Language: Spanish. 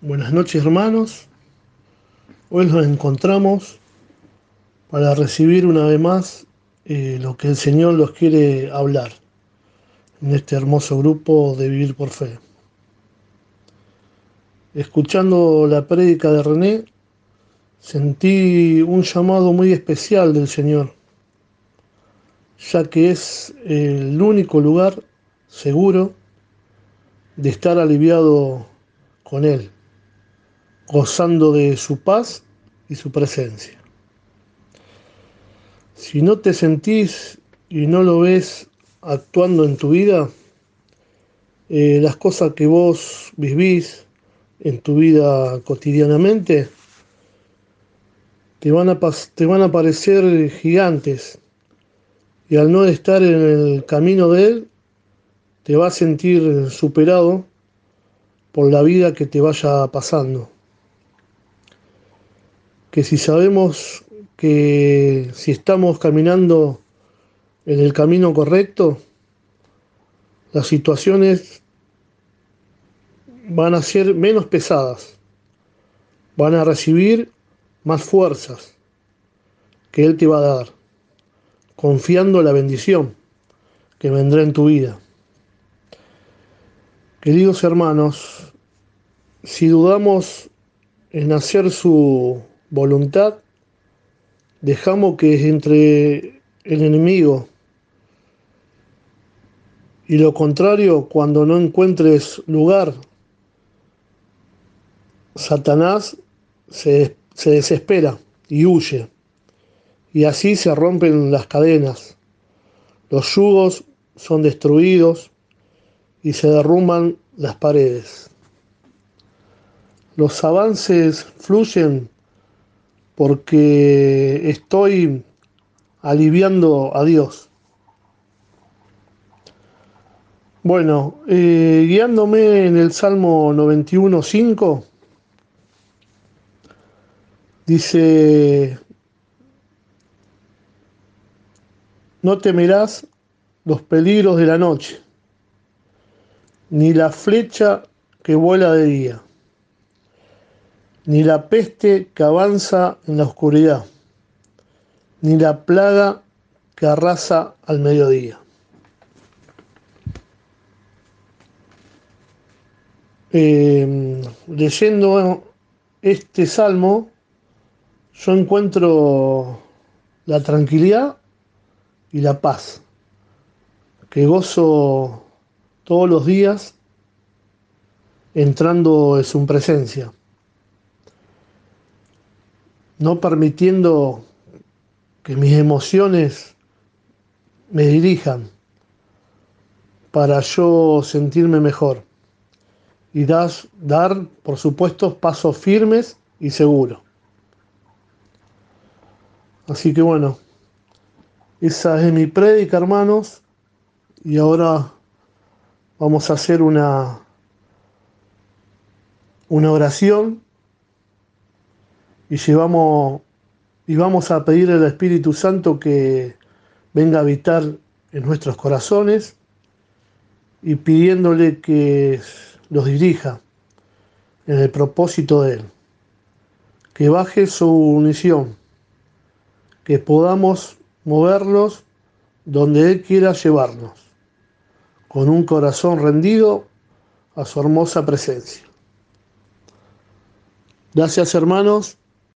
Buenas noches hermanos. Hoy nos encontramos para recibir una vez más eh, lo que el Señor nos quiere hablar en este hermoso grupo de Vivir por Fe. Escuchando la prédica de René, sentí un llamado muy especial del Señor, ya que es el único lugar seguro de estar aliviado con Él gozando de su paz y su presencia. Si no te sentís y no lo ves actuando en tu vida, eh, las cosas que vos vivís en tu vida cotidianamente te van, a te van a parecer gigantes y al no estar en el camino de Él, te vas a sentir superado por la vida que te vaya pasando que si sabemos que si estamos caminando en el camino correcto, las situaciones van a ser menos pesadas, van a recibir más fuerzas que Él te va a dar, confiando la bendición que vendrá en tu vida. Queridos hermanos, si dudamos en hacer su voluntad, dejamos que entre el enemigo y lo contrario, cuando no encuentres lugar, Satanás se, se desespera y huye. Y así se rompen las cadenas. Los yugos son destruidos y se derrumban las paredes. Los avances fluyen porque estoy aliviando a Dios. Bueno, eh, guiándome en el Salmo 91.5, dice, no temerás los peligros de la noche, ni la flecha que vuela de día ni la peste que avanza en la oscuridad, ni la plaga que arrasa al mediodía. Em, leyendo este salmo, yo encuentro la tranquilidad y la paz que gozo todos los días entrando en su presencia no permitiendo que mis emociones me dirijan para yo sentirme mejor y das, dar, por supuesto, pasos firmes y seguros. Así que bueno, esa es mi prédica, hermanos, y ahora vamos a hacer una, una oración y llevamos y vamos a pedir al Espíritu Santo que venga a habitar en nuestros corazones y pidiéndole que los dirija en el propósito de Él, que baje su unición, que podamos movernos donde Él quiera llevarnos, con un corazón rendido a su hermosa presencia. Gracias hermanos